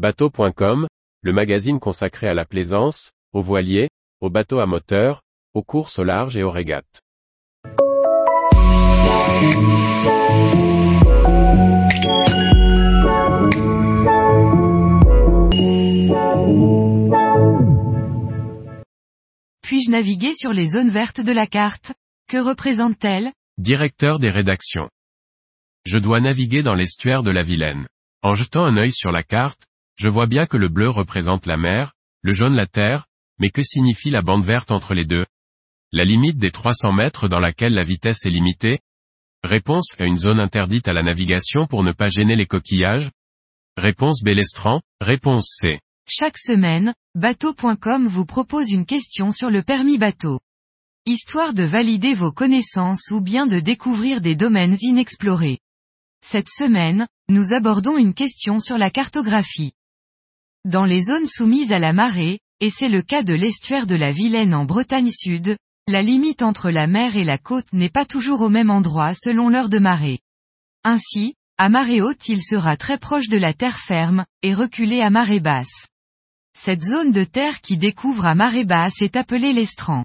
Bateau.com, le magazine consacré à la plaisance, aux voiliers, aux bateaux à moteur, aux courses au large et aux régates. Puis-je naviguer sur les zones vertes de la carte? Que représente-t-elle? Directeur des rédactions. Je dois naviguer dans l'estuaire de la Vilaine. En jetant un œil sur la carte, je vois bien que le bleu représente la mer, le jaune la terre, mais que signifie la bande verte entre les deux? La limite des 300 mètres dans laquelle la vitesse est limitée? Réponse à une zone interdite à la navigation pour ne pas gêner les coquillages Réponse Bélestran, réponse C. Chaque semaine, bateau.com vous propose une question sur le permis bateau. Histoire de valider vos connaissances ou bien de découvrir des domaines inexplorés. Cette semaine, nous abordons une question sur la cartographie. Dans les zones soumises à la marée, et c'est le cas de l'estuaire de la Vilaine en Bretagne Sud, la limite entre la mer et la côte n'est pas toujours au même endroit selon l'heure de marée. Ainsi, à marée haute il sera très proche de la terre ferme, et reculé à marée basse. Cette zone de terre qui découvre à marée basse est appelée l'estran.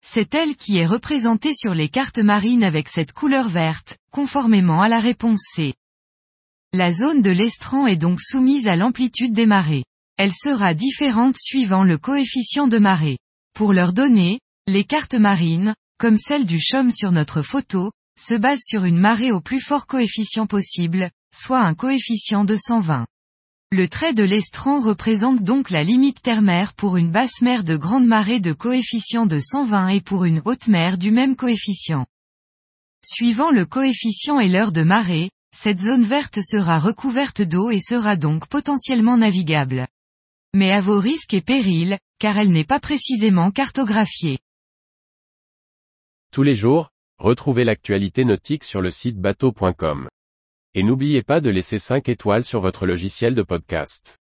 C'est elle qui est représentée sur les cartes marines avec cette couleur verte, conformément à la réponse C. La zone de l'estran est donc soumise à l'amplitude des marées. Elle sera différente suivant le coefficient de marée. Pour leur donner, les cartes marines, comme celle du CHOM sur notre photo, se basent sur une marée au plus fort coefficient possible, soit un coefficient de 120. Le trait de l'estran représente donc la limite ternaire pour une basse mer de grande marée de coefficient de 120 et pour une haute mer du même coefficient. Suivant le coefficient et l'heure de marée, cette zone verte sera recouverte d'eau et sera donc potentiellement navigable. Mais à vos risques et périls, car elle n'est pas précisément cartographiée. Tous les jours, retrouvez l'actualité nautique sur le site bateau.com. Et n'oubliez pas de laisser 5 étoiles sur votre logiciel de podcast.